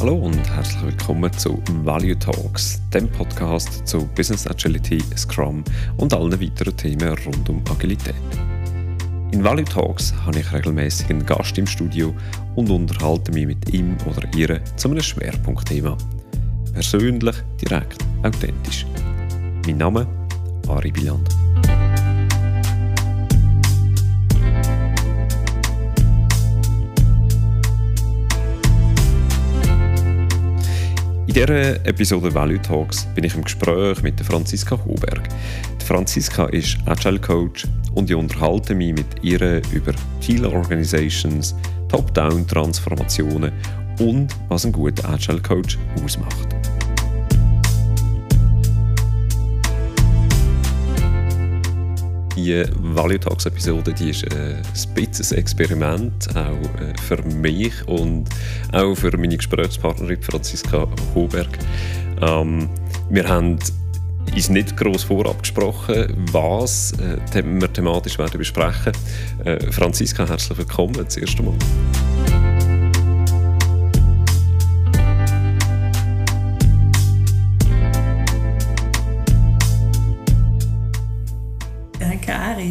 Hallo und herzlich willkommen zu Value Talks, dem Podcast zu Business Agility, Scrum und allen weiteren Themen rund um Agilität. In Value Talks habe ich regelmäßig einen Gast im Studio und unterhalte mich mit ihm oder ihr zu einem Schwerpunktthema. Persönlich, direkt, authentisch. Mein Name Ari Biland. In dieser Episode Value Talks bin ich im Gespräch mit Franziska Hoberg. Die Franziska ist Agile Coach und ich unterhalte mich mit ihr über Teal Organizations, Top-Down-Transformationen und was ein guter Agile Coach ausmacht. Die Value Talks Episode die ist äh, ein bisschen Experiment, auch äh, für mich und auch für meine Gesprächspartnerin Franziska Hoberg. Ähm, wir haben uns nicht gross vorab gesprochen, was äh, wir thematisch werden besprechen. Franziska, herzlich willkommen das erste Mal.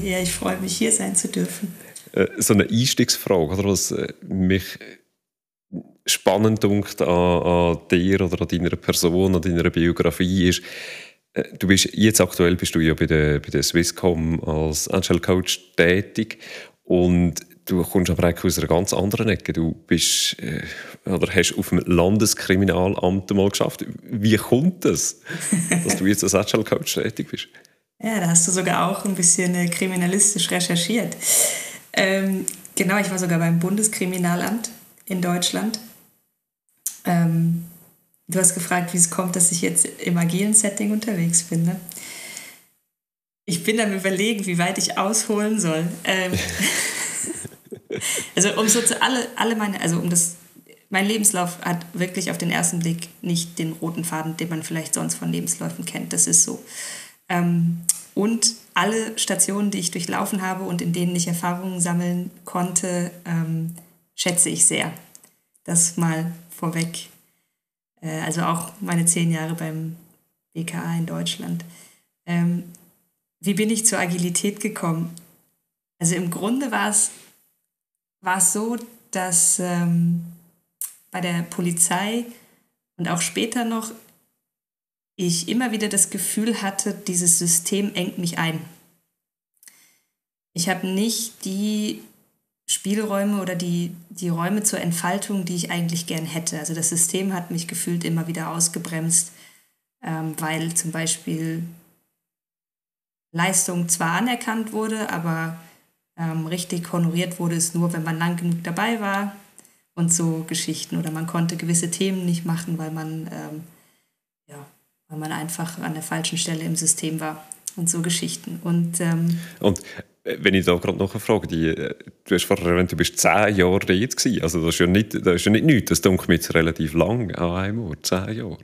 Ja, ich freue mich, hier sein zu dürfen. Äh, so eine Einstiegsfrage, oder was äh, mich spannend dunkt an, an dir oder an deiner Person, an deiner Biografie ist, äh, du bist jetzt aktuell bist du ja bei der, bei der Swisscom als Agile Coach tätig und du kommst aber auch aus einer ganz anderen Ecke. Du bist oder hast auf dem Landeskriminalamt mal geschafft. Wie kommt das, dass du jetzt als Agile Coach tätig bist? Ja, da hast du sogar auch ein bisschen äh, kriminalistisch recherchiert. Ähm, genau, ich war sogar beim Bundeskriminalamt in Deutschland. Ähm, du hast gefragt, wie es kommt, dass ich jetzt im agilen Setting unterwegs bin. Ne? Ich bin am überlegen, wie weit ich ausholen soll. Ähm, also um so zu alle, alle meine, also um das, mein Lebenslauf hat wirklich auf den ersten Blick nicht den roten Faden, den man vielleicht sonst von Lebensläufen kennt. Das ist so. Ähm, und alle Stationen, die ich durchlaufen habe und in denen ich Erfahrungen sammeln konnte, ähm, schätze ich sehr. Das mal vorweg. Äh, also auch meine zehn Jahre beim BKA in Deutschland. Ähm, wie bin ich zur Agilität gekommen? Also im Grunde war es, so, dass ähm, bei der Polizei und auch später noch ich immer wieder das Gefühl hatte, dieses System engt mich ein. Ich habe nicht die Spielräume oder die, die Räume zur Entfaltung, die ich eigentlich gern hätte. Also das System hat mich gefühlt immer wieder ausgebremst, ähm, weil zum Beispiel Leistung zwar anerkannt wurde, aber ähm, richtig honoriert wurde es nur, wenn man lang genug dabei war und so Geschichten. Oder man konnte gewisse Themen nicht machen, weil man ähm, weil man einfach an der falschen Stelle im System war und so Geschichten. Und, ähm, und äh, wenn ich da gerade noch eine Frage, die, äh, du hast vorher erwähnt, du bist zehn Jahre dort gewesen. Also das ist ja nicht, das ist ja nicht nichts, das dunkelt mir jetzt relativ lang an einem Ort, zehn Jahre.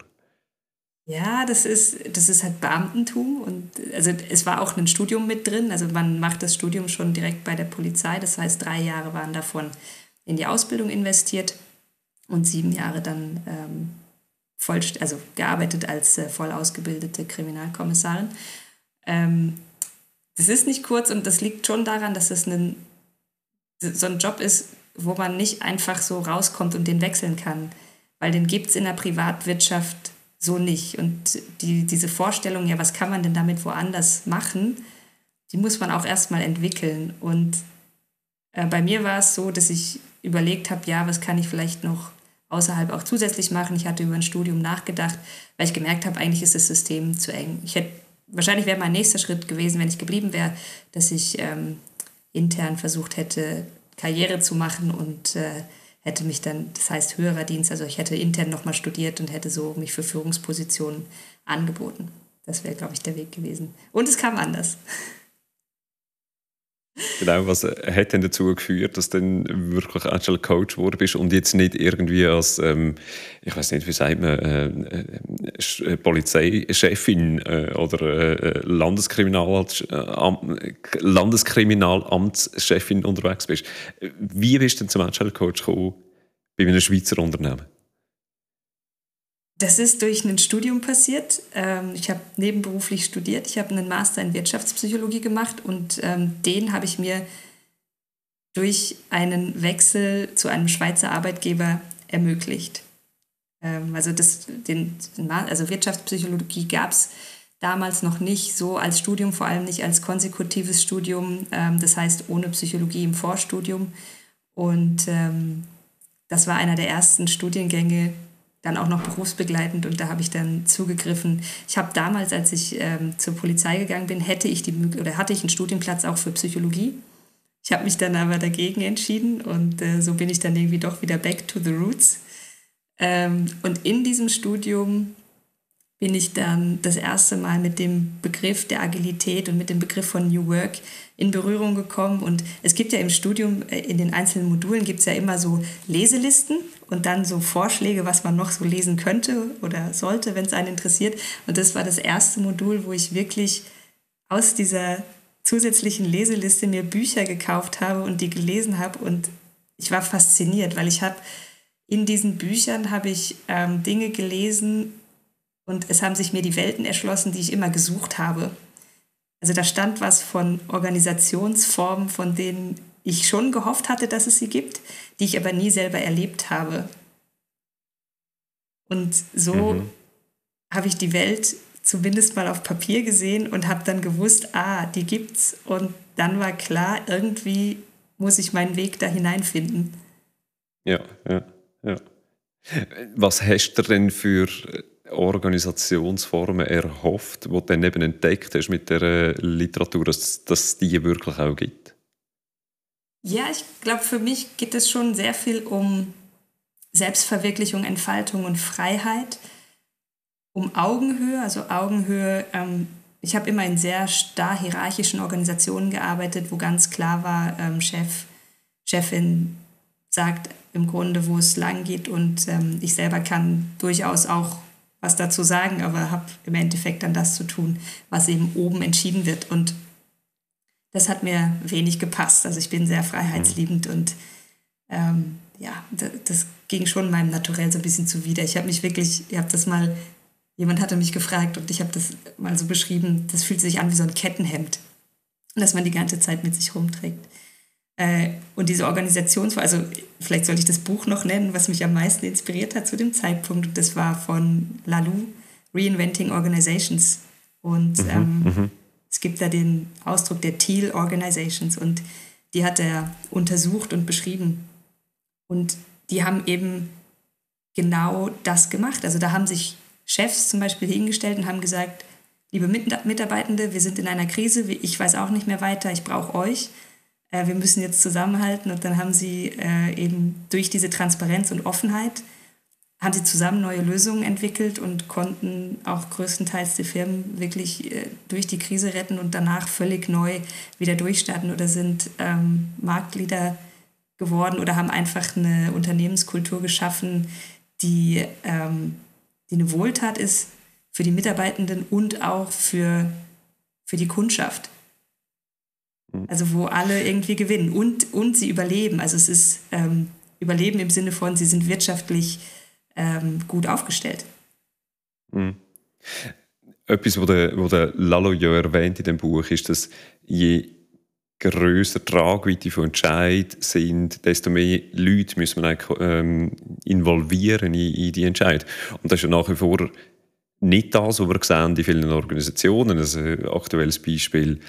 Ja, das ist, das ist halt Beamtentum und also es war auch ein Studium mit drin. Also man macht das Studium schon direkt bei der Polizei. Das heißt, drei Jahre waren davon in die Ausbildung investiert und sieben Jahre dann ähm, voll, also gearbeitet als äh, voll ausgebildete Kriminalkommissarin. Ähm, das ist nicht kurz und das liegt schon daran, dass es ein, so ein Job ist, wo man nicht einfach so rauskommt und den wechseln kann, weil den gibt es in der Privatwirtschaft so nicht. Und die, diese Vorstellung, ja, was kann man denn damit woanders machen, die muss man auch erstmal entwickeln. Und äh, bei mir war es so, dass ich überlegt habe, ja, was kann ich vielleicht noch außerhalb auch zusätzlich machen. Ich hatte über ein Studium nachgedacht, weil ich gemerkt habe, eigentlich ist das System zu eng. Ich hätte, wahrscheinlich wäre mein nächster Schritt gewesen, wenn ich geblieben wäre, dass ich ähm, intern versucht hätte, Karriere zu machen und äh, hätte mich dann, das heißt höherer Dienst, also ich hätte intern nochmal studiert und hätte so mich für Führungspositionen angeboten. Das wäre, glaube ich, der Weg gewesen. Und es kam anders. Genau, was hat denn dazu geführt, dass du dann wirklich Agile Coach geworden bist und jetzt nicht irgendwie als, ähm, ich weiß nicht, wie sagt man, äh, äh, Polizeichefin äh, oder äh, Landeskriminal, äh, Landeskriminalamtschefin unterwegs bist. Wie bist du denn zum Agile Coach gekommen bei einem Schweizer Unternehmen? Das ist durch ein Studium passiert. Ähm, ich habe nebenberuflich studiert. Ich habe einen Master in Wirtschaftspsychologie gemacht und ähm, den habe ich mir durch einen Wechsel zu einem Schweizer Arbeitgeber ermöglicht. Ähm, also, das, den, also Wirtschaftspsychologie gab es damals noch nicht so als Studium, vor allem nicht als konsekutives Studium, das heißt ohne Psychologie im Vorstudium. Und das war einer der ersten Studiengänge, dann auch noch berufsbegleitend und da habe ich dann zugegriffen. Ich habe damals, als ich ähm, zur Polizei gegangen bin, hätte ich die oder hatte ich einen Studienplatz auch für Psychologie. Ich habe mich dann aber dagegen entschieden und äh, so bin ich dann irgendwie doch wieder back to the roots. Ähm, und in diesem Studium bin ich dann das erste Mal mit dem Begriff der Agilität und mit dem Begriff von New Work in Berührung gekommen. Und es gibt ja im Studium, äh, in den einzelnen Modulen gibt es ja immer so Leselisten und dann so Vorschläge, was man noch so lesen könnte oder sollte, wenn es einen interessiert. Und das war das erste Modul, wo ich wirklich aus dieser zusätzlichen Leseliste mir Bücher gekauft habe und die gelesen habe. Und ich war fasziniert, weil ich habe in diesen Büchern habe ich ähm, Dinge gelesen, und es haben sich mir die Welten erschlossen, die ich immer gesucht habe. Also da stand was von Organisationsformen, von denen ich schon gehofft hatte, dass es sie gibt, die ich aber nie selber erlebt habe. Und so mhm. habe ich die Welt zumindest mal auf Papier gesehen und habe dann gewusst, ah, die gibt's. Und dann war klar, irgendwie muss ich meinen Weg da hineinfinden. Ja, ja, ja. Was hast du denn für Organisationsformen erhofft, die du dann eben entdeckt hast mit der Literatur, dass, es die wirklich auch gibt? Ja, ich glaube, für mich geht es schon sehr viel um Selbstverwirklichung, Entfaltung und Freiheit, um Augenhöhe, also Augenhöhe. Ähm, ich habe immer in sehr starr hierarchischen Organisationen gearbeitet, wo ganz klar war, ähm, Chef, Chefin sagt im Grunde, wo es lang geht und ähm, ich selber kann durchaus auch was dazu sagen, aber habe im Endeffekt dann das zu tun, was eben oben entschieden wird. Und das hat mir wenig gepasst. Also ich bin sehr freiheitsliebend und ähm, ja, das ging schon meinem Naturell so ein bisschen zuwider. Ich habe mich wirklich, ich habe das mal, jemand hatte mich gefragt und ich habe das mal so beschrieben, das fühlt sich an wie so ein Kettenhemd, das man die ganze Zeit mit sich rumträgt. Äh, und diese Organisationsform, also vielleicht sollte ich das Buch noch nennen, was mich am meisten inspiriert hat zu dem Zeitpunkt. Das war von Lalou, Reinventing Organizations. Und mhm, ähm, mhm. Es gibt da den Ausdruck der Teal Organizations und die hat er untersucht und beschrieben. Und die haben eben genau das gemacht. Also da haben sich Chefs zum Beispiel hingestellt und haben gesagt, liebe Mitarbeitende, wir sind in einer Krise, ich weiß auch nicht mehr weiter, ich brauche euch äh, wir müssen jetzt zusammenhalten. Und dann haben sie äh, eben durch diese Transparenz und Offenheit, haben sie zusammen neue Lösungen entwickelt und konnten auch größtenteils die Firmen wirklich äh, durch die Krise retten und danach völlig neu wieder durchstarten oder sind ähm, Marktleader geworden oder haben einfach eine Unternehmenskultur geschaffen, die, ähm, die eine Wohltat ist für die Mitarbeitenden und auch für, für die Kundschaft. Mhm. Also wo alle irgendwie gewinnen und, und sie überleben. Also es ist ähm, Überleben im Sinne von, sie sind wirtschaftlich ähm, gut aufgestellt. Mhm. Etwas, was der, wo der Lalo ja erwähnt in dem Buch, ist, dass je größer die Tragweite von Entscheid sind, desto mehr Leute muss man ähm, involvieren in, in die Entscheid. Und das ist ja nach wie vor nicht das, was wir sehen in vielen Organisationen. Also ein aktuelles Beispiel,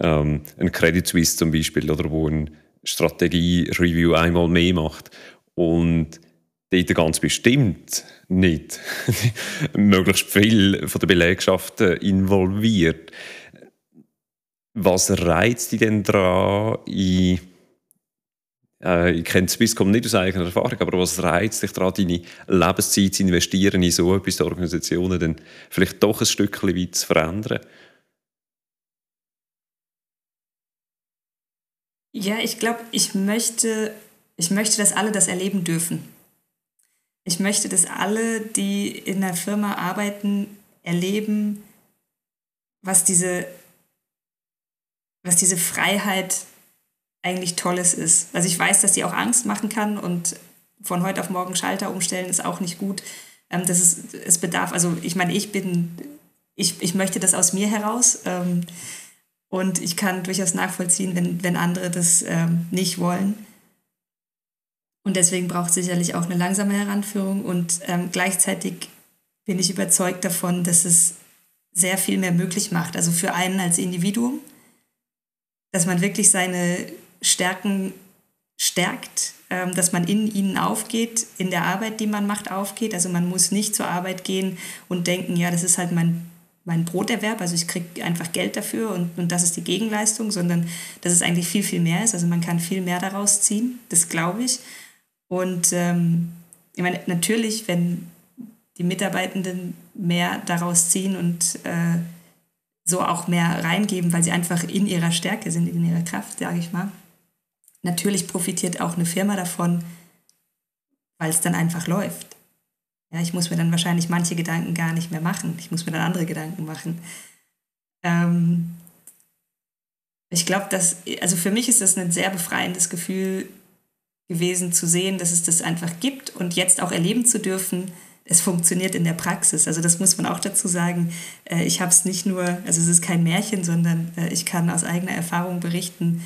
ähm, ein Credit Suisse zum Beispiel, oder wo eine Strategie-Review einmal mehr macht und dort ganz bestimmt nicht möglichst viel von der Belegschaft involviert. Was reizt dich denn daran, in äh, ich kenne Swisscom nicht aus eigener Erfahrung, aber was reizt dich daran, deine Lebenszeit zu investieren in so etwas, Organisationen dann vielleicht doch ein Stückchen weit zu verändern? Ja, ich glaube, ich möchte, ich möchte, dass alle das erleben dürfen. Ich möchte, dass alle, die in der Firma arbeiten, erleben, was diese, was diese Freiheit eigentlich Tolles ist. Also ich weiß, dass die auch Angst machen kann und von heute auf morgen Schalter umstellen ist auch nicht gut. Ähm, das ist, es bedarf, also ich meine, ich bin, ich, ich möchte das aus mir heraus ähm, und ich kann durchaus nachvollziehen, wenn, wenn andere das ähm, nicht wollen. Und deswegen braucht es sicherlich auch eine langsame Heranführung und ähm, gleichzeitig bin ich überzeugt davon, dass es sehr viel mehr möglich macht. Also für einen als Individuum, dass man wirklich seine Stärken stärkt, ähm, dass man in ihnen aufgeht, in der Arbeit, die man macht, aufgeht. Also man muss nicht zur Arbeit gehen und denken, ja, das ist halt mein, mein Broterwerb, also ich kriege einfach Geld dafür und, und das ist die Gegenleistung, sondern dass es eigentlich viel, viel mehr ist. Also man kann viel mehr daraus ziehen, das glaube ich. Und ähm, ich meine, natürlich, wenn die Mitarbeitenden mehr daraus ziehen und äh, so auch mehr reingeben, weil sie einfach in ihrer Stärke sind, in ihrer Kraft, sage ich mal. Natürlich profitiert auch eine Firma davon, weil es dann einfach läuft. Ja, ich muss mir dann wahrscheinlich manche Gedanken gar nicht mehr machen. Ich muss mir dann andere Gedanken machen. Ähm, ich glaube, dass, also für mich ist das ein sehr befreiendes Gefühl gewesen zu sehen, dass es das einfach gibt und jetzt auch erleben zu dürfen, es funktioniert in der Praxis. Also das muss man auch dazu sagen. Äh, ich habe es nicht nur, also es ist kein Märchen, sondern äh, ich kann aus eigener Erfahrung berichten,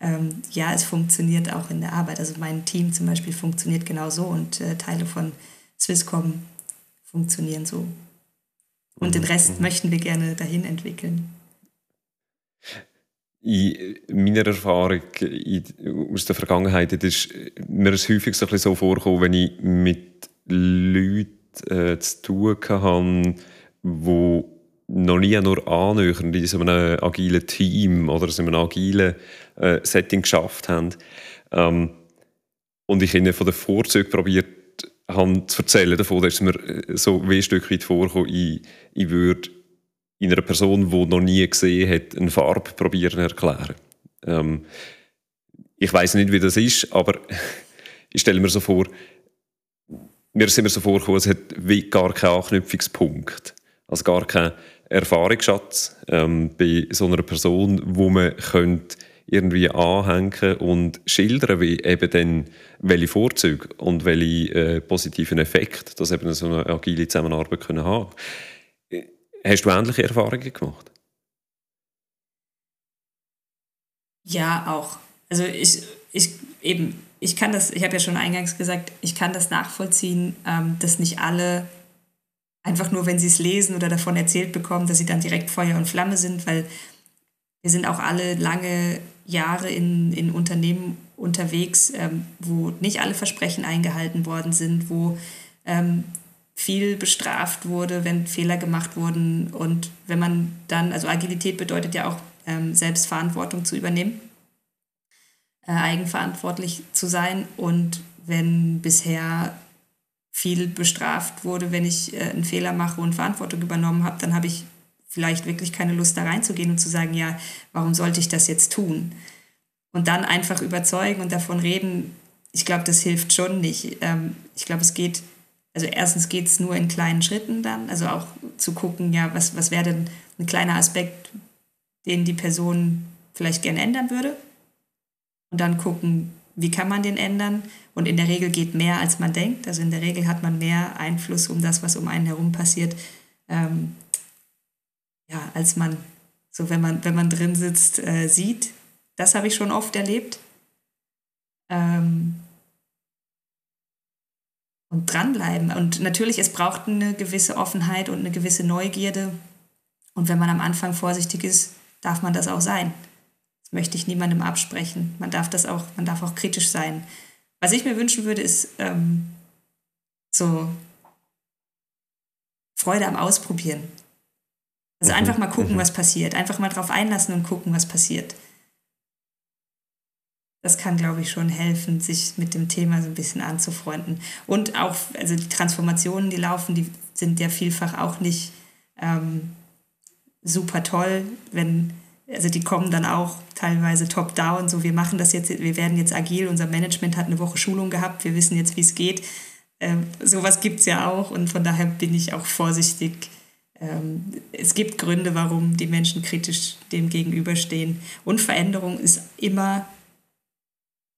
ähm, ja, es funktioniert auch in der Arbeit. Also mein Team zum Beispiel funktioniert genauso und äh, Teile von Swisscom funktionieren so. Und den mhm, Rest mhm. möchten wir gerne dahin entwickeln. In meiner Erfahrung aus der Vergangenheit ist mir es häufig so, so vorgekommen, wenn ich mit Leuten äh, zu tun hatte, die noch nie nur annähernd in so einem agilen Team oder in einem agilen äh, Setting geschafft haben. Ähm, und ich ihnen von den Vorzügen probiert habe zu erzählen davon, dass mir äh, so ein Stück weit vorkommt, ich, ich würde in einer Person, die noch nie gesehen hat, eine Farbe probieren erklären. Ähm, ich weiß nicht, wie das ist, aber ich stelle mir so vor, mir sind mir so vorgekommen, es hat gar keinen Anknüpfungspunkt. Also gar keinen Erfahrungsschatz ähm, bei so einer Person, wo man könnte irgendwie anhängen und schildern, wie eben dann, welche Vorzüge und welche äh, positiven Effekte das eben so eine agile Zusammenarbeit können haben. Hast du ähnliche Erfahrungen gemacht? Ja, auch. Also ich, ich eben, ich kann das, ich habe ja schon eingangs gesagt, ich kann das nachvollziehen, ähm, dass nicht alle einfach nur, wenn sie es lesen oder davon erzählt bekommen, dass sie dann direkt Feuer und Flamme sind, weil wir sind auch alle lange Jahre in, in Unternehmen unterwegs, ähm, wo nicht alle Versprechen eingehalten worden sind, wo ähm, viel bestraft wurde, wenn Fehler gemacht wurden. Und wenn man dann, also Agilität bedeutet ja auch ähm, Selbstverantwortung zu übernehmen äh, eigenverantwortlich zu sein. Und wenn bisher viel bestraft wurde, wenn ich äh, einen Fehler mache und Verantwortung übernommen habe, dann habe ich vielleicht wirklich keine Lust da reinzugehen und zu sagen, ja, warum sollte ich das jetzt tun? Und dann einfach überzeugen und davon reden, ich glaube, das hilft schon nicht. Ähm, ich glaube, es geht, also erstens geht es nur in kleinen Schritten dann, also auch zu gucken, ja, was, was wäre denn ein kleiner Aspekt, den die Person vielleicht gerne ändern würde und dann gucken, wie kann man den ändern. Und in der Regel geht mehr, als man denkt. Also in der Regel hat man mehr Einfluss um das, was um einen herum passiert, ähm, ja, als man so, wenn man, wenn man drin sitzt, äh, sieht. Das habe ich schon oft erlebt. Ähm, und dranbleiben. Und natürlich, es braucht eine gewisse Offenheit und eine gewisse Neugierde. Und wenn man am Anfang vorsichtig ist, darf man das auch sein. Das möchte ich niemandem absprechen. Man darf das auch, man darf auch kritisch sein. Was ich mir wünschen würde, ist ähm, so Freude am Ausprobieren. Also mhm. einfach mal gucken, mhm. was passiert. Einfach mal drauf einlassen und gucken, was passiert. Das kann, glaube ich, schon helfen, sich mit dem Thema so ein bisschen anzufreunden. Und auch, also die Transformationen, die laufen, die sind ja vielfach auch nicht ähm, super toll, wenn also die kommen dann auch teilweise top-down, so wir machen das jetzt, wir werden jetzt agil, unser Management hat eine Woche Schulung gehabt, wir wissen jetzt, wie es geht. Ähm, sowas gibt es ja auch und von daher bin ich auch vorsichtig. Ähm, es gibt Gründe, warum die Menschen kritisch dem gegenüberstehen. Und Veränderung ist immer,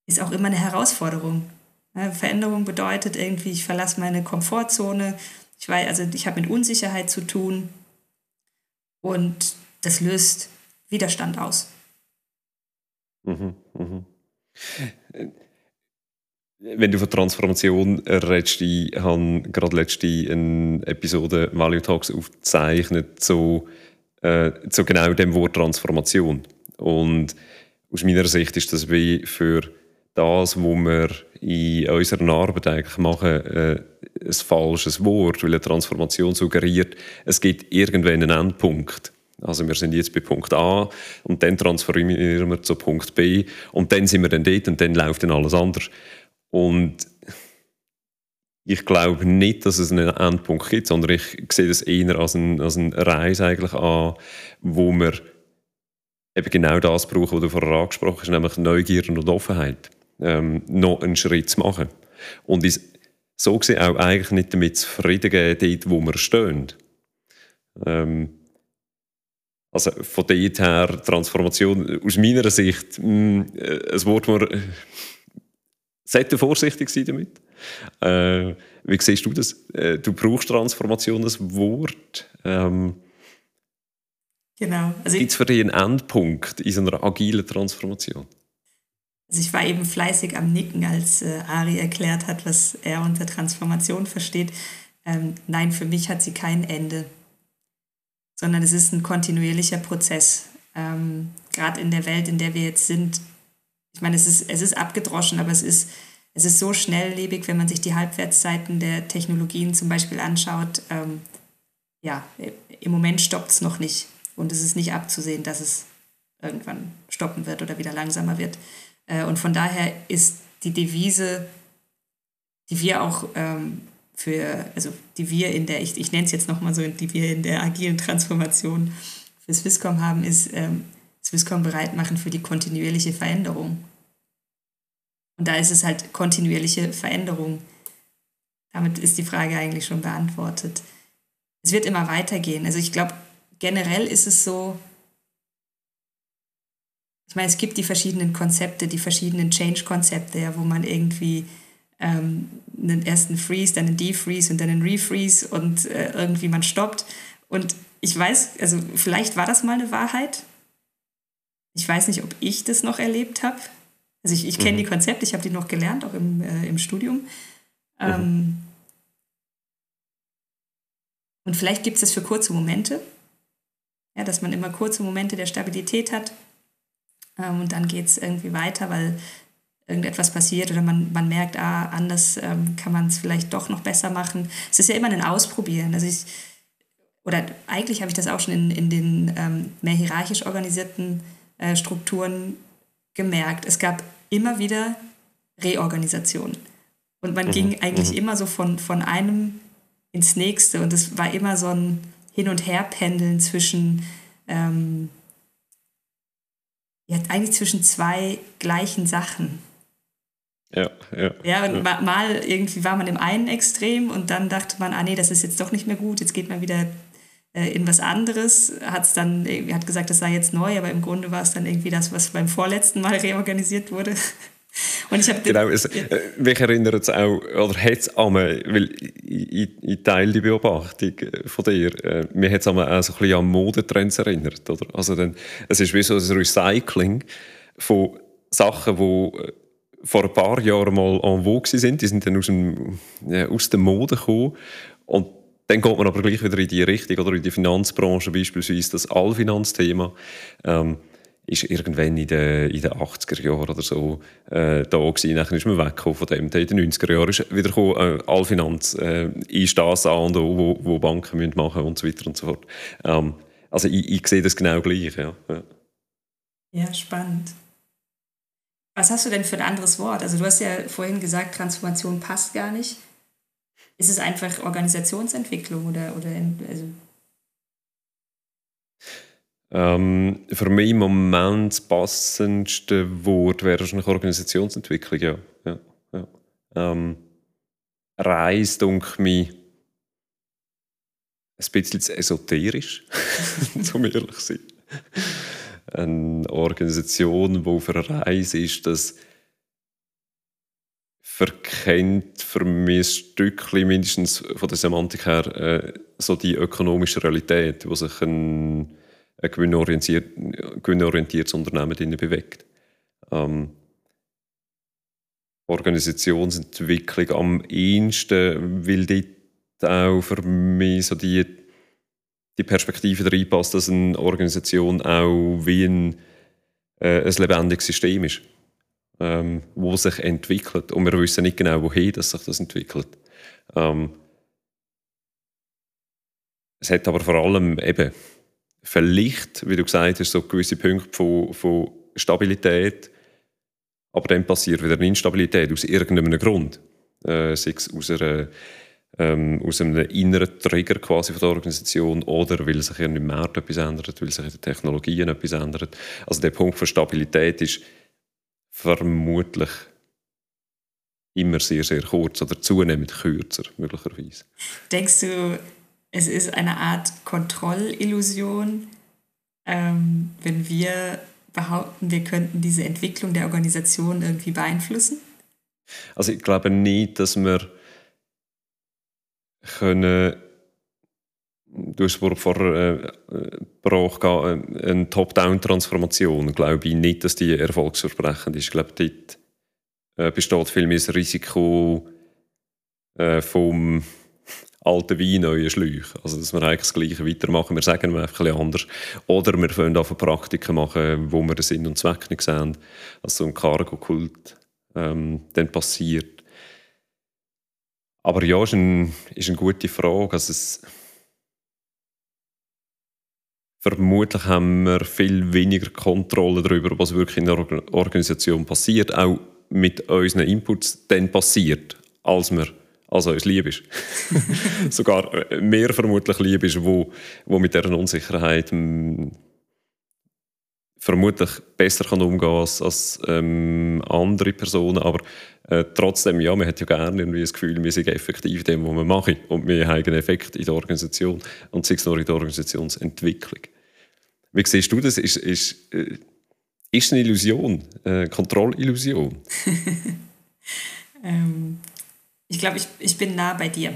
ist auch immer eine Herausforderung. Ja, Veränderung bedeutet irgendwie, ich verlasse meine Komfortzone Ich weiß, also ich habe mit Unsicherheit zu tun und das löst Widerstand aus. Mhm, mhm. Wenn du von Transformation redest, ich habe gerade letzte eine Episode Value Talks aufgezeichnet zu, äh, zu genau dem Wort Transformation. Und aus meiner Sicht ist das wie für das, was wir in unserer Arbeit eigentlich machen, äh, ein falsches Wort, weil eine Transformation suggeriert, es gibt irgendwann einen Endpunkt. Also wir sind jetzt bei Punkt A und dann transformieren wir zu Punkt B und dann sind wir dann dort und dann läuft dann alles anders. Und ich glaube nicht, dass es einen Endpunkt gibt, sondern ich sehe das eher als eine, als eine Reise eigentlich an, wo wir eben genau das brauchen, was du vorher angesprochen hast, nämlich Neugier und Offenheit, ähm, noch einen Schritt zu machen. Und ist so gesehen auch eigentlich nicht damit zufrieden geben, dort, wo wir stehen. Ähm, also von dort her, Transformation, aus meiner Sicht, mh, mm, äh, ein Wort, man äh, sollte vorsichtig sein damit. Äh, wie siehst du das? Äh, du brauchst Transformation, das Wort. Ähm, genau. Also Gibt es für dich einen Endpunkt in so einer agilen Transformation? Also ich war eben fleißig am Nicken, als äh, Ari erklärt hat, was er unter Transformation versteht. Ähm, nein, für mich hat sie kein Ende sondern es ist ein kontinuierlicher Prozess. Ähm, Gerade in der Welt, in der wir jetzt sind, ich meine, es ist, es ist abgedroschen, aber es ist, es ist so schnelllebig, wenn man sich die Halbwertszeiten der Technologien zum Beispiel anschaut. Ähm, ja, im Moment stoppt es noch nicht und es ist nicht abzusehen, dass es irgendwann stoppen wird oder wieder langsamer wird. Äh, und von daher ist die Devise, die wir auch ähm, für, also die wir in der, ich, ich nenne es jetzt nochmal so, die wir in der agilen Transformation für Swisscom haben, ist ähm, Swisscom bereit machen für die kontinuierliche Veränderung. Und da ist es halt kontinuierliche Veränderung. Damit ist die Frage eigentlich schon beantwortet. Es wird immer weitergehen. Also ich glaube, generell ist es so, ich meine, es gibt die verschiedenen Konzepte, die verschiedenen Change-Konzepte, ja, wo man irgendwie ähm, einen ersten Freeze, dann einen Defreeze und dann einen Refreeze und äh, irgendwie man stoppt. Und ich weiß, also vielleicht war das mal eine Wahrheit. Ich weiß nicht, ob ich das noch erlebt habe. Also ich, ich kenne mhm. die Konzepte, ich habe die noch gelernt, auch im, äh, im Studium. Ähm, mhm. Und vielleicht gibt es das für kurze Momente, ja, dass man immer kurze Momente der Stabilität hat. Ähm, und dann geht es irgendwie weiter, weil irgendetwas passiert oder man, man merkt, ah, anders ähm, kann man es vielleicht doch noch besser machen. Es ist ja immer ein Ausprobieren. Also ich, oder eigentlich habe ich das auch schon in, in den ähm, mehr hierarchisch organisierten äh, Strukturen gemerkt. Es gab immer wieder Reorganisation. Und man mhm. ging eigentlich mhm. immer so von, von einem ins nächste. Und es war immer so ein Hin- und Herpendeln zwischen, ähm, ja, eigentlich zwischen zwei gleichen Sachen. Ja, ja. Ja, und ja. mal irgendwie war man im einen Extrem und dann dachte man, ah nee, das ist jetzt doch nicht mehr gut, jetzt geht man wieder äh, in was anderes. Hat es dann, hat gesagt, das sei jetzt neu, aber im Grunde war es dann irgendwie das, was beim vorletzten Mal reorganisiert wurde. Und ich genau, es, ja. Äh, mich erinnert es auch, oder hat es einmal, weil ich, ich, teile die Beobachtung äh, von dir, äh, mir hat es einmal auch so ein bisschen an Modetrends erinnert, oder? Also dann, es ist wie so ein Recycling von Sachen, die vor ein paar Jahren mal en vogue sind. Die sind dann aus, dem, ja, aus der Mode gekommen. Und dann geht man aber gleich wieder in die Richtung, oder in die Finanzbranche beispielsweise, das Allfinanzthema. Ähm, ist irgendwann in den, in den 80er Jahren oder so äh, da gewesen. Dann ist man weggekommen von dem. In den 90er Jahren ist wieder äh, Allfinanz äh, ist das an und o, wo, wo Banken müssen machen und so weiter und so fort. Ähm, also ich, ich sehe das genau gleich. Ja, ja. ja spannend. Was hast du denn für ein anderes Wort? Also du hast ja vorhin gesagt, Transformation passt gar nicht. Ist es einfach Organisationsentwicklung oder, oder also ähm, für mich im Moment das passendste Wort wäre wahrscheinlich Organisationsentwicklung, ja. ja, ja. Ähm, Reis, denke mich, ein bisschen esoterisch, um ehrlich zu sein eine Organisation, die auf einer Reise ist, dass verkennt für mich ein Stückchen, mindestens von der Semantik her, äh, so die ökonomische Realität, wo sich ein, ein gewinnorientiert, gewinnorientiertes Unternehmen bewegt. Ähm, Organisationsentwicklung am ehesten, weil dort auch für mich so die, die Perspektive reinpasst, dass eine Organisation auch wie ein, äh, ein lebendiges System ist ähm, wo sich entwickelt. Und wir wissen nicht genau, wohin dass sich das entwickelt. Ähm, es hat aber vor allem eben vielleicht, wie du gesagt hast, so gewisse Punkte von, von Stabilität, aber dann passiert wieder eine Instabilität aus irgendeinem Grund. Äh, sei es aus, einer, ähm, aus einem inneren Trigger quasi von der Organisation oder weil sich in im Markt etwas ändert, weil sich in den Technologien etwas ändert. Also der Punkt von Stabilität ist vermutlich immer sehr, sehr kurz oder zunehmend kürzer, möglicherweise. Denkst du, es ist eine Art Kontrollillusion, ähm, wenn wir behaupten, wir könnten diese Entwicklung der Organisation irgendwie beeinflussen? Also ich glaube nicht, dass wir können Du hast vorher äh, gesprochen, äh, eine Top-Down-Transformation. Glaube ich nicht, dass die erfolgsversprechend ist. Ich glaube, dort äh, besteht vielmehr das Risiko äh, vom alten Wein, neuen Schläuchen. Also, dass wir eigentlich das Gleiche weitermachen. Wir sagen einfach ein bisschen anders. Oder wir fangen an Praktiken machen, wo wir den Sinn und Zweck nicht sehen. Also, so ein Cargo-Kult ähm, dann passiert. Aber ja, ist, ein, ist eine gute Frage. Also es, Vermutlich haben wir viel weniger Kontrolle darüber, was wirklich in der Organisation passiert, auch mit unseren Inputs dann passiert, als wir als uns lieb ist. Sogar mehr vermutlich lieb ist, wo, wo mit dieser Unsicherheit ähm, vermutlich besser kann umgehen als, als ähm, andere Personen, aber äh, trotzdem, ja, man hat ja gerne irgendwie das Gefühl, wir sind effektiv in dem, was wir machen und wir haben einen Effekt in der Organisation und sei es nur in der Organisationsentwicklung. Wie siehst du das? Ist, ist, äh, ist eine Illusion, eine Kontrollillusion? ähm, ich glaube, ich, ich bin nah bei dir.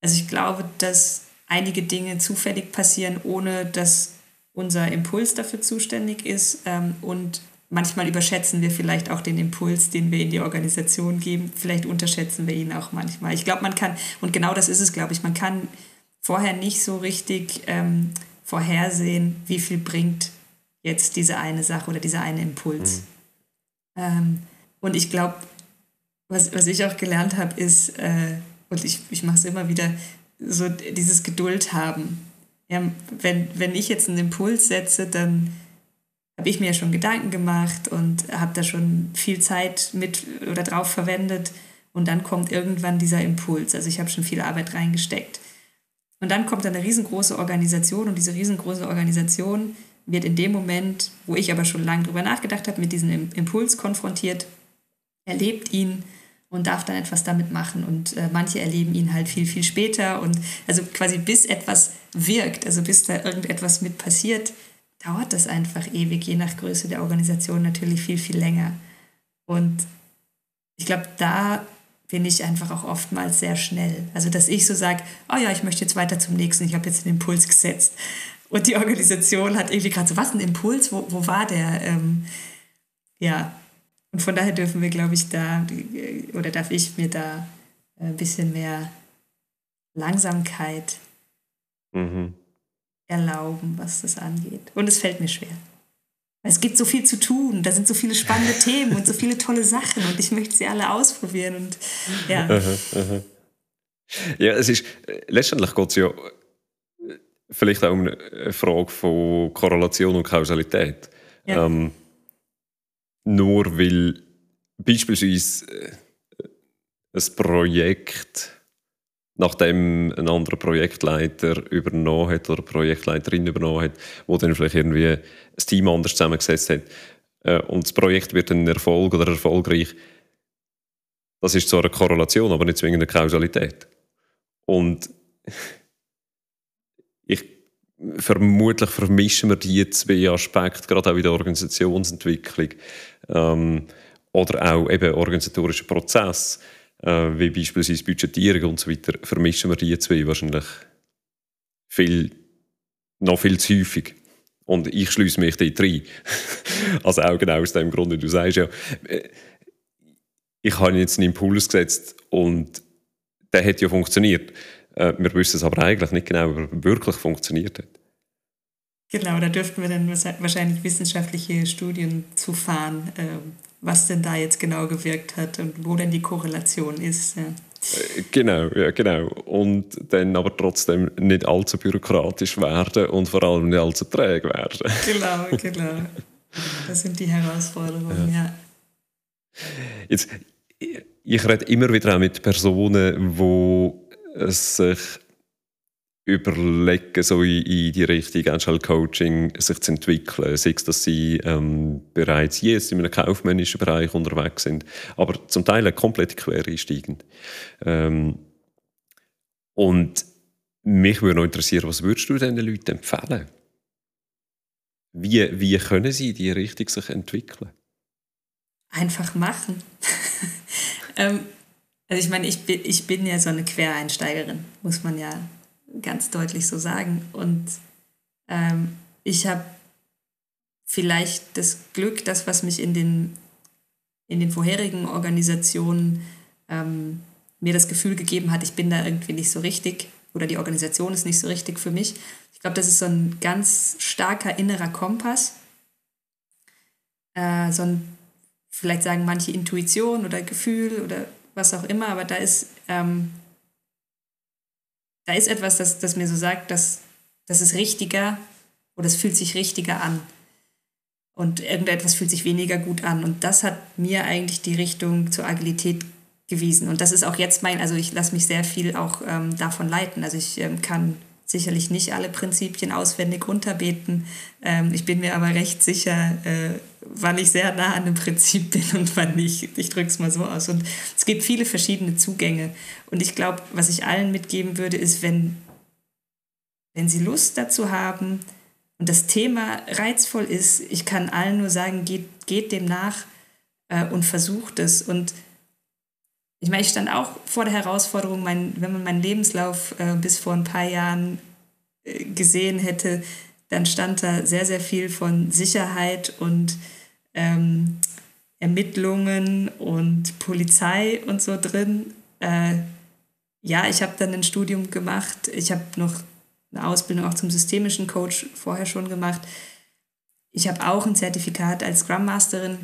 Also ich glaube, dass einige Dinge zufällig passieren, ohne dass unser Impuls dafür zuständig ist ähm, und Manchmal überschätzen wir vielleicht auch den Impuls, den wir in die Organisation geben. Vielleicht unterschätzen wir ihn auch manchmal. Ich glaube, man kann, und genau das ist es, glaube ich, man kann vorher nicht so richtig ähm, vorhersehen, wie viel bringt jetzt diese eine Sache oder dieser eine Impuls. Mhm. Ähm, und ich glaube, was, was ich auch gelernt habe, ist, äh, und ich, ich mache es immer wieder, so dieses Geduld haben. Ja, wenn, wenn ich jetzt einen Impuls setze, dann habe ich mir schon Gedanken gemacht und habe da schon viel Zeit mit oder drauf verwendet und dann kommt irgendwann dieser Impuls. Also ich habe schon viel Arbeit reingesteckt. Und dann kommt eine riesengroße Organisation und diese riesengroße Organisation wird in dem Moment, wo ich aber schon lange drüber nachgedacht habe, mit diesem Impuls konfrontiert, erlebt ihn und darf dann etwas damit machen. Und äh, manche erleben ihn halt viel, viel später. Und also quasi bis etwas wirkt, also bis da irgendetwas mit passiert, dauert das einfach ewig, je nach Größe der Organisation natürlich viel, viel länger. Und ich glaube, da bin ich einfach auch oftmals sehr schnell. Also, dass ich so sage, oh ja, ich möchte jetzt weiter zum nächsten, ich habe jetzt einen Impuls gesetzt. Und die Organisation hat irgendwie gerade so, was ein Impuls, wo, wo war der? Ähm, ja, und von daher dürfen wir, glaube ich, da, oder darf ich mir da ein bisschen mehr Langsamkeit mhm erlauben, was das angeht. Und es fällt mir schwer. Es gibt so viel zu tun, da sind so viele spannende Themen und so viele tolle Sachen und ich möchte sie alle ausprobieren. Und, ja. ja, es ist, letztendlich geht es ja vielleicht auch um eine Frage von Korrelation und Kausalität. Ja. Ähm, nur weil beispielsweise äh, ein Projekt nachdem ein anderer Projektleiter übernommen hat oder Projektleiterin übernommen hat, wo dann vielleicht irgendwie das Team anders zusammengesetzt hat äh, und das Projekt wird ein Erfolg oder erfolgreich. Das ist zwar eine Korrelation, aber nicht zwingend eine Kausalität. Und vermutlich vermischen wir die zwei Aspekte gerade auch in der Organisationsentwicklung. Ähm, oder auch eben organisatorischer Prozess, äh, wie beispielsweise Budgetierung und so weiter, vermischen wir die zwei wahrscheinlich viel, noch viel zu häufig. Und ich schließe mich dort rein. also auch genau aus dem Grund, du sagst, ja, äh, ich habe jetzt einen Impuls gesetzt und der hat ja funktioniert. Äh, wir wissen es aber eigentlich nicht genau, ob er wirklich funktioniert hat. Genau, da dürften wir dann wahrscheinlich wissenschaftliche Studien zu fahren, ähm, was denn da jetzt genau gewirkt hat und wo denn die Korrelation ist. Ja. Äh, genau, ja, genau. Und dann aber trotzdem nicht allzu bürokratisch werden und vor allem nicht allzu träge werden. Genau, genau. Das sind die Herausforderungen, ja. ja. Jetzt, ich rede immer wieder auch mit Personen, die sich überlegen, so in, die Richtung Agile Coaching sich zu entwickeln. Sei es, dass sie ähm, bereits jetzt in einem kaufmännischen Bereich unterwegs sind, aber zum Teil komplett quer einsteigend. Ähm, und mich würde noch interessieren, was würdest du diesen Leuten empfehlen? Wie, wie können sie in diese Richtung sich entwickeln? Einfach machen. ähm, also ich meine, ich bin, ich bin ja so eine Quereinsteigerin, muss man ja ganz deutlich so sagen. Und ähm, ich habe vielleicht das Glück, das, was mich in den, in den vorherigen Organisationen ähm, mir das Gefühl gegeben hat, ich bin da irgendwie nicht so richtig oder die Organisation ist nicht so richtig für mich. Ich glaube, das ist so ein ganz starker innerer Kompass, äh, so ein, vielleicht sagen manche Intuition oder Gefühl oder was auch immer, aber da ist ähm, da ist etwas, das, das mir so sagt, dass das ist richtiger oder es fühlt sich richtiger an. Und irgendetwas fühlt sich weniger gut an. Und das hat mir eigentlich die Richtung zur Agilität gewiesen. Und das ist auch jetzt mein, also ich lasse mich sehr viel auch ähm, davon leiten. Also ich ähm, kann sicherlich nicht alle Prinzipien auswendig runterbeten. Ähm, ich bin mir aber recht sicher, äh, wann ich sehr nah an dem Prinzip bin und wann nicht. Ich drücke es mal so aus. Und es gibt viele verschiedene Zugänge. Und ich glaube, was ich allen mitgeben würde, ist, wenn, wenn sie Lust dazu haben und das Thema reizvoll ist, ich kann allen nur sagen, geht, geht dem nach äh, und versucht es. Und ich meine, ich stand auch vor der Herausforderung, mein, wenn man meinen Lebenslauf äh, bis vor ein paar Jahren äh, gesehen hätte, dann stand da sehr, sehr viel von Sicherheit und ähm, Ermittlungen und Polizei und so drin. Äh, ja, ich habe dann ein Studium gemacht. Ich habe noch eine Ausbildung auch zum systemischen Coach vorher schon gemacht. Ich habe auch ein Zertifikat als Scrum Masterin.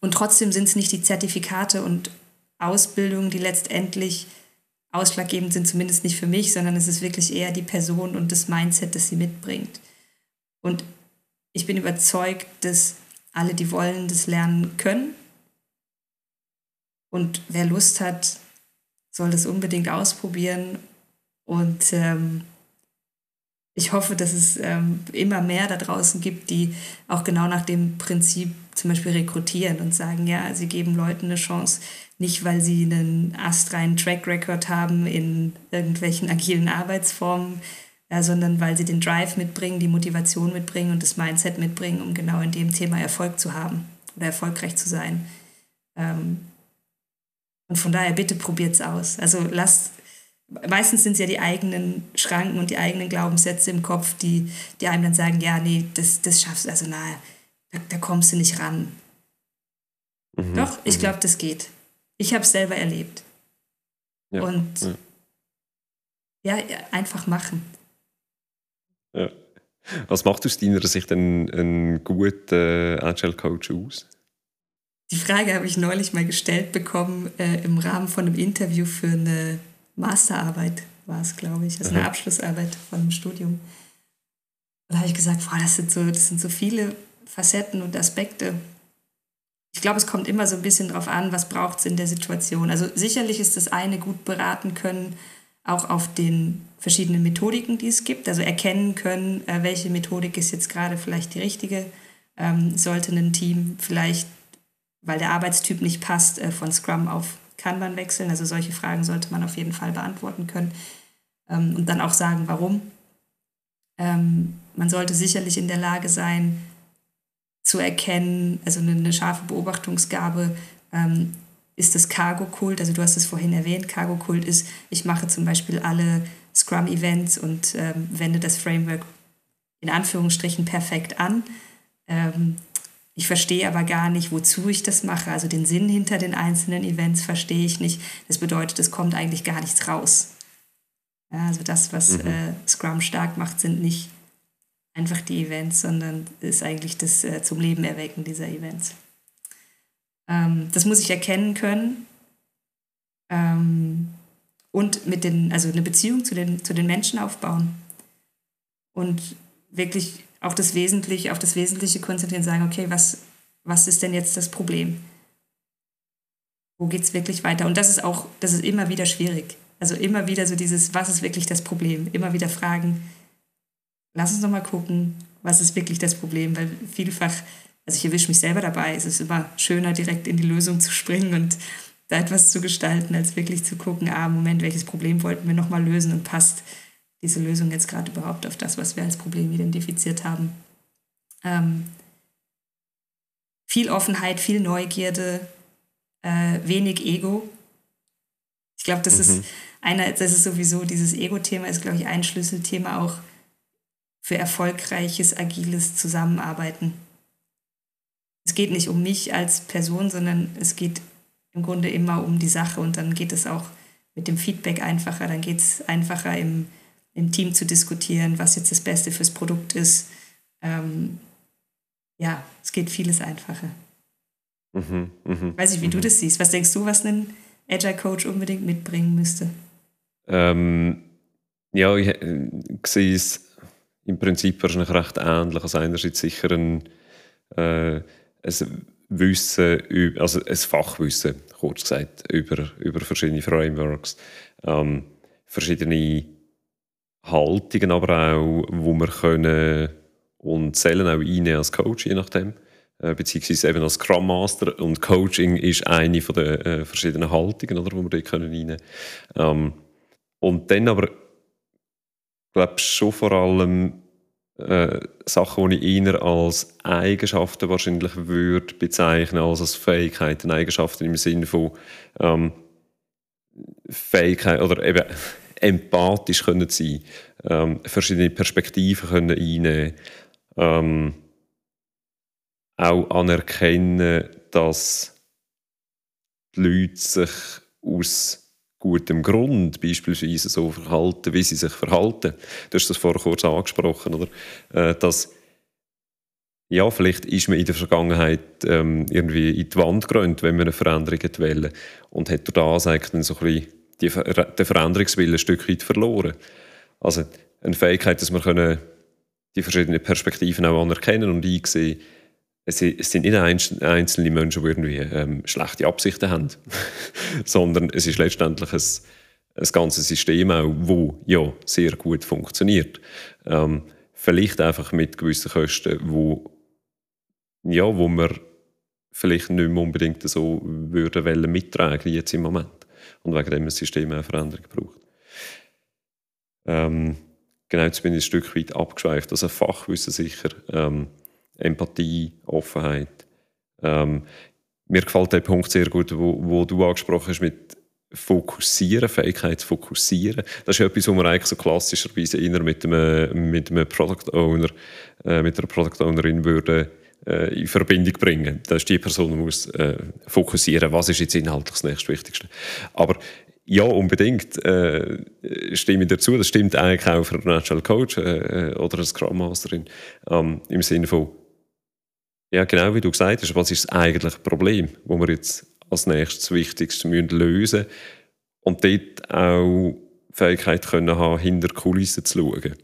Und trotzdem sind es nicht die Zertifikate und Ausbildungen, die letztendlich ausschlaggebend sind, zumindest nicht für mich, sondern es ist wirklich eher die Person und das Mindset, das sie mitbringt. Und ich bin überzeugt, dass alle, die wollen, das lernen können. Und wer Lust hat, soll das unbedingt ausprobieren. Und ähm, ich hoffe, dass es ähm, immer mehr da draußen gibt, die auch genau nach dem Prinzip zum Beispiel rekrutieren und sagen, ja, sie geben Leuten eine Chance, nicht weil sie einen astreinen Track Record haben in irgendwelchen agilen Arbeitsformen, ja, sondern weil sie den Drive mitbringen, die Motivation mitbringen und das Mindset mitbringen, um genau in dem Thema Erfolg zu haben oder erfolgreich zu sein. Ähm, und von daher bitte probiert es aus. Also lasst, meistens sind es ja die eigenen Schranken und die eigenen Glaubenssätze im Kopf, die, die einem dann sagen, ja, nee, das, das schaffst du, also na, da, da kommst du nicht ran. Mhm, Doch, ich mhm. glaube, das geht. Ich habe es selber erlebt. Ja, und ja. ja, einfach machen. Ja. Was macht aus deiner Sicht ein, ein guter äh, Agile Coach aus? Die Frage habe ich neulich mal gestellt bekommen äh, im Rahmen von einem Interview für eine Masterarbeit, war es, glaube ich. Also eine Abschlussarbeit von einem Studium. da habe ich gesagt, boah, das, sind so, das sind so viele Facetten und Aspekte. Ich glaube, es kommt immer so ein bisschen darauf an, was braucht es in der Situation. Also sicherlich ist das eine gut beraten können, auch auf den verschiedenen Methodiken, die es gibt. Also erkennen können, äh, welche Methodik ist jetzt gerade vielleicht die richtige. Ähm, sollte ein Team vielleicht, weil der Arbeitstyp nicht passt, äh, von Scrum auf Kanban wechseln. Also solche Fragen sollte man auf jeden Fall beantworten können. Ähm, und dann auch sagen, warum. Ähm, man sollte sicherlich in der Lage sein, zu erkennen, also eine, eine scharfe Beobachtungsgabe, ähm, ist das Cargo-Kult, also du hast es vorhin erwähnt, Cargo-Kult ist, ich mache zum Beispiel alle Scrum-Events und ähm, wende das Framework in Anführungsstrichen perfekt an. Ähm, ich verstehe aber gar nicht, wozu ich das mache. Also den Sinn hinter den einzelnen Events verstehe ich nicht. Das bedeutet, es kommt eigentlich gar nichts raus. Ja, also das, was mhm. äh, Scrum stark macht, sind nicht einfach die Events, sondern ist eigentlich das äh, zum Leben erwecken dieser Events. Ähm, das muss ich erkennen können. Ähm, und mit den, also eine Beziehung zu den, zu den Menschen aufbauen. Und wirklich auch das Wesentliche, auf das Wesentliche konzentrieren, sagen, okay, was, was ist denn jetzt das Problem? Wo geht es wirklich weiter? Und das ist auch, das ist immer wieder schwierig. Also immer wieder so dieses, was ist wirklich das Problem? Immer wieder fragen, lass uns noch mal gucken, was ist wirklich das Problem? Weil vielfach, also ich erwische mich selber dabei, es ist immer schöner, direkt in die Lösung zu springen und da etwas zu gestalten, als wirklich zu gucken, ah, Moment, welches Problem wollten wir noch mal lösen und passt diese Lösung jetzt gerade überhaupt auf das, was wir als Problem identifiziert haben. Ähm, viel Offenheit, viel Neugierde, äh, wenig Ego. Ich glaube, das mhm. ist einer, das ist sowieso dieses Ego-Thema ist, glaube ich, ein Schlüsselthema auch für erfolgreiches, agiles Zusammenarbeiten. Es geht nicht um mich als Person, sondern es geht im Grunde immer um die Sache und dann geht es auch mit dem Feedback einfacher, dann geht es einfacher im im Team zu diskutieren, was jetzt das Beste fürs Produkt ist. Ähm, ja, es geht vieles einfacher. Mhm, mh, Weiß ich, wie mh. du das siehst. Was denkst du, was ein Agile Coach unbedingt mitbringen müsste? Ähm, ja, ich, ich äh, sehe es im Prinzip wahrscheinlich recht ähnlich. Also einerseits sicher ein, äh, ein Wissen, also ein Fachwissen, kurz gesagt, über, über verschiedene Frameworks, ähm, verschiedene Haltungen aber auch, wo wir können und Zellen auch einnehmen als Coach, je nachdem. Äh, beziehungsweise eben als Scrum Master. Und Coaching ist eine von den äh, verschiedenen Haltungen, oder, wo wir dort können reinnehmen ähm, Und dann aber, glaube ich, schon vor allem äh, Sachen, die ich eher als Eigenschaften wahrscheinlich würde bezeichnen, als als Fähigkeiten, Eigenschaften im Sinne von ähm, Fähigkeit oder eben empathisch können sein, ähm, verschiedene Perspektiven können einnehmen, ähm, auch anerkennen, dass die Leute sich aus gutem Grund beispielsweise so verhalten, wie sie sich verhalten. Du hast das vorher kurz angesprochen, oder? Äh, dass ja, vielleicht ist man in der Vergangenheit ähm, irgendwie in die Wand gerannt, wenn man eine Veränderung will und hat durch das eigentlich so ein bisschen den Veränderungswillen ein Stück weit verloren. Also eine Fähigkeit, dass wir können die verschiedenen Perspektiven auch anerkennen und einsehen es sind nicht einzelne Menschen, die irgendwie ähm, schlechte Absichten haben, sondern es ist letztendlich ein, ein ganzes System, auch, wo ja sehr gut funktioniert. Ähm, vielleicht einfach mit gewissen Kosten, wo, ja, wo wir vielleicht nicht mehr unbedingt so würden wollen mittragen jetzt im Moment und wegen dem ein System eine Veränderung braucht. Ähm, genau, jetzt bin ich ein Stück weit abgeschweift. Also Fachwissen sicher, ähm, Empathie, Offenheit. Ähm, mir gefällt der Punkt sehr gut, wo, wo du angesprochen hast mit Fokussieren, Fähigkeit zu fokussieren. Das ist etwas, was man eigentlich so klassischerweise eher mit einem, mit einem Product Owner, äh, mit einer Product Ownerin würde äh, in Verbindung bringen. Das ist die Person, muss äh, fokussieren, was ist jetzt inhaltlich das nächstwichtigste. Aber ja, unbedingt äh, stimme ich dazu. Das stimmt eigentlich auch für einen Natural Coach äh, oder eine Scrum Masterin. Ähm, Im Sinne von, ja, genau wie du gesagt hast, was ist das eigentliche Problem, das wir jetzt als nächstes Wichtigste müssen lösen müssen und dort auch die Fähigkeit können haben, hinter Kulissen zu schauen.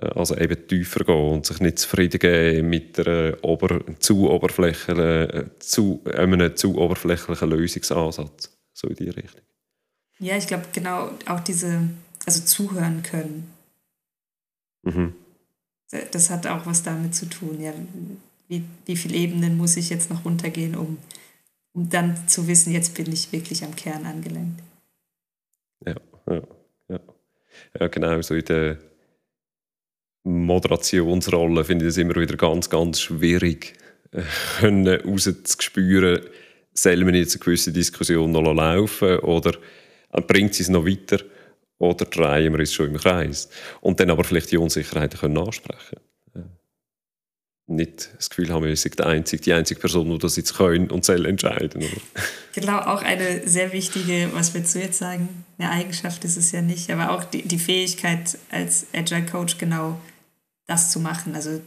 Äh, also eben tiefer gehen und sich nicht zufrieden geben mit einer ober zu, oberflächlichen, äh, zu, einem zu oberflächlichen Lösungsansatz. So in die Richtung. Ja, ich glaube genau auch diese, also zuhören können. Mhm. Das hat auch was damit zu tun, ja. Wie, wie viele Ebenen muss ich jetzt noch runtergehen, um, um dann zu wissen, jetzt bin ich wirklich am Kern angelangt. Ja, ja, ja. Ja, genau, so in der Moderationsrolle finde ich das immer wieder ganz, ganz schwierig, äh, können rauszuspüren, soll man jetzt eine gewisse Diskussion noch laufen oder bringt sie es noch weiter oder drehen wir es schon im Kreis. Und dann aber vielleicht die Unsicherheiten können ansprechen nicht das Gefühl haben, wir sind die einzige, die einzige Person, die das jetzt können und soll entscheiden. Oder? Genau, auch eine sehr wichtige, was wir zu jetzt sagen, eine Eigenschaft ist es ja nicht, aber auch die, die Fähigkeit als Agile Coach genau das zu machen. Also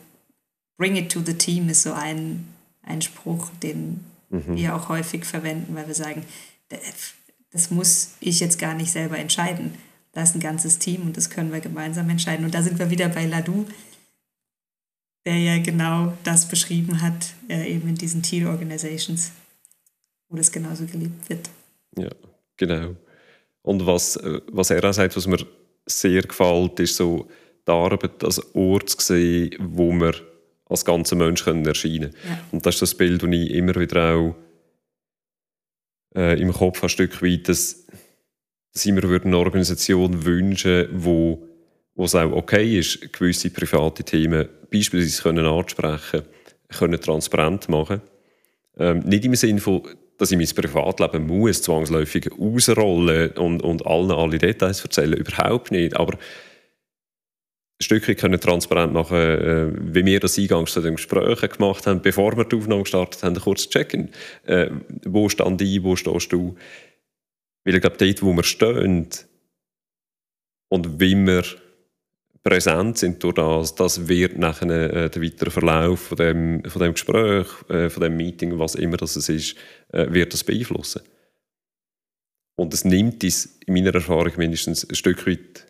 bring it to the team ist so ein, ein Spruch, den mhm. wir auch häufig verwenden, weil wir sagen, das muss ich jetzt gar nicht selber entscheiden. Da ist ein ganzes Team und das können wir gemeinsam entscheiden. Und da sind wir wieder bei Ladu der ja genau das beschrieben hat, äh, eben in diesen Teal Organizations, wo das genauso gelebt wird. Ja, genau. Und was, äh, was er auch sagt, was mir sehr gefällt, ist so die Arbeit als Ort zu sehen, wo wir als ganzer Mensch können erscheinen können. Ja. Und das ist das Bild, das ich immer wieder auch äh, im Kopf ein Stück weit, dass, dass ich mir eine Organisation wünschen wo wo es auch okay ist, gewisse private Themen beispielsweise können ansprechen können, transparent machen. Ähm, nicht im Sinne von, dass ich mein Privatleben muss zwangsläufig ausrollen und, und allen alle Details erzählen, überhaupt nicht. Aber ein Stückchen können transparent machen, äh, wie wir das eingangs zu den Gesprächen gemacht haben, bevor wir die Aufnahme gestartet haben, kurz checken. Äh, wo stand ich, wo stehst du? Weil ich glaube, dort, wo wir stehen und wie wir präsent sind durch das, das wird nachher äh, der weitere Verlauf von dem, von dem Gespräch, äh, von dem Meeting, was immer das ist, äh, wird das beeinflussen. Und es nimmt es in meiner Erfahrung mindestens ein Stück weit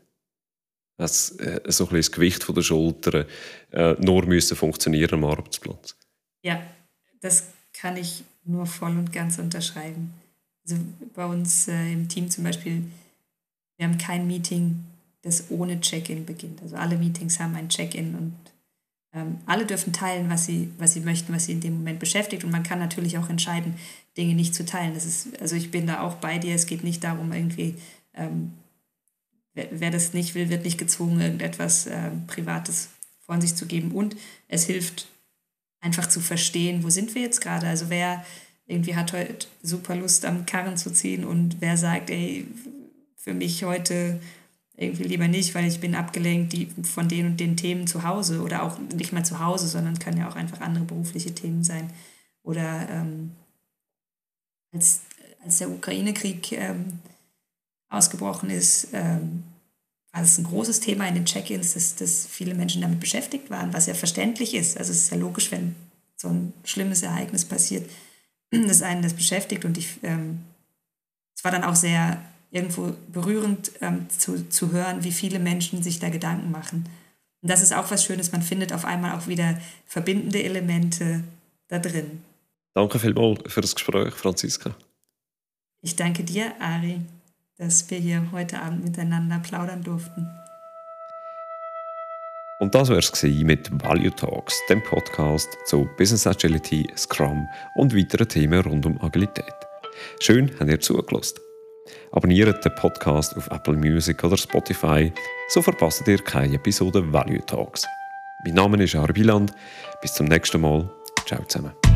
das, äh, so ein das Gewicht von der Schulter äh, nur müssen funktionieren am Arbeitsplatz. Ja, das kann ich nur voll und ganz unterschreiben. Also bei uns äh, im Team zum Beispiel, wir haben kein Meeting das ohne Check-in beginnt. Also alle Meetings haben ein Check-in und ähm, alle dürfen teilen, was sie, was sie möchten, was sie in dem Moment beschäftigt. Und man kann natürlich auch entscheiden, Dinge nicht zu teilen. Das ist, also ich bin da auch bei dir. Es geht nicht darum, irgendwie, ähm, wer, wer, das nicht will, wird nicht gezwungen, irgendetwas äh, Privates von sich zu geben. Und es hilft einfach zu verstehen, wo sind wir jetzt gerade. Also wer irgendwie hat heute super Lust am Karren zu ziehen und wer sagt, ey, für mich heute irgendwie lieber nicht, weil ich bin abgelenkt die, von den und den Themen zu Hause oder auch nicht mal zu Hause, sondern können ja auch einfach andere berufliche Themen sein. Oder ähm, als, als der Ukraine-Krieg ähm, ausgebrochen ist, ähm, war es ein großes Thema in den Check-ins, dass, dass viele Menschen damit beschäftigt waren, was ja verständlich ist. Also es ist ja logisch, wenn so ein schlimmes Ereignis passiert, dass einen das beschäftigt. Und ich, ähm, es war dann auch sehr irgendwo berührend ähm, zu, zu hören, wie viele Menschen sich da Gedanken machen. Und das ist auch was Schönes, man findet auf einmal auch wieder verbindende Elemente da drin. Danke vielmals für das Gespräch, Franziska. Ich danke dir, Ari, dass wir hier heute Abend miteinander plaudern durften. Und das war es mit Value Talks, dem Podcast zu Business Agility, Scrum und weiteren Themen rund um Agilität. Schön, habt ihr zugelassen. Abonniert den Podcast auf Apple Music oder Spotify, so verpasst ihr keine Episode Value Talks. Mein Name ist Arbiland. Bis zum nächsten Mal. Ciao zusammen.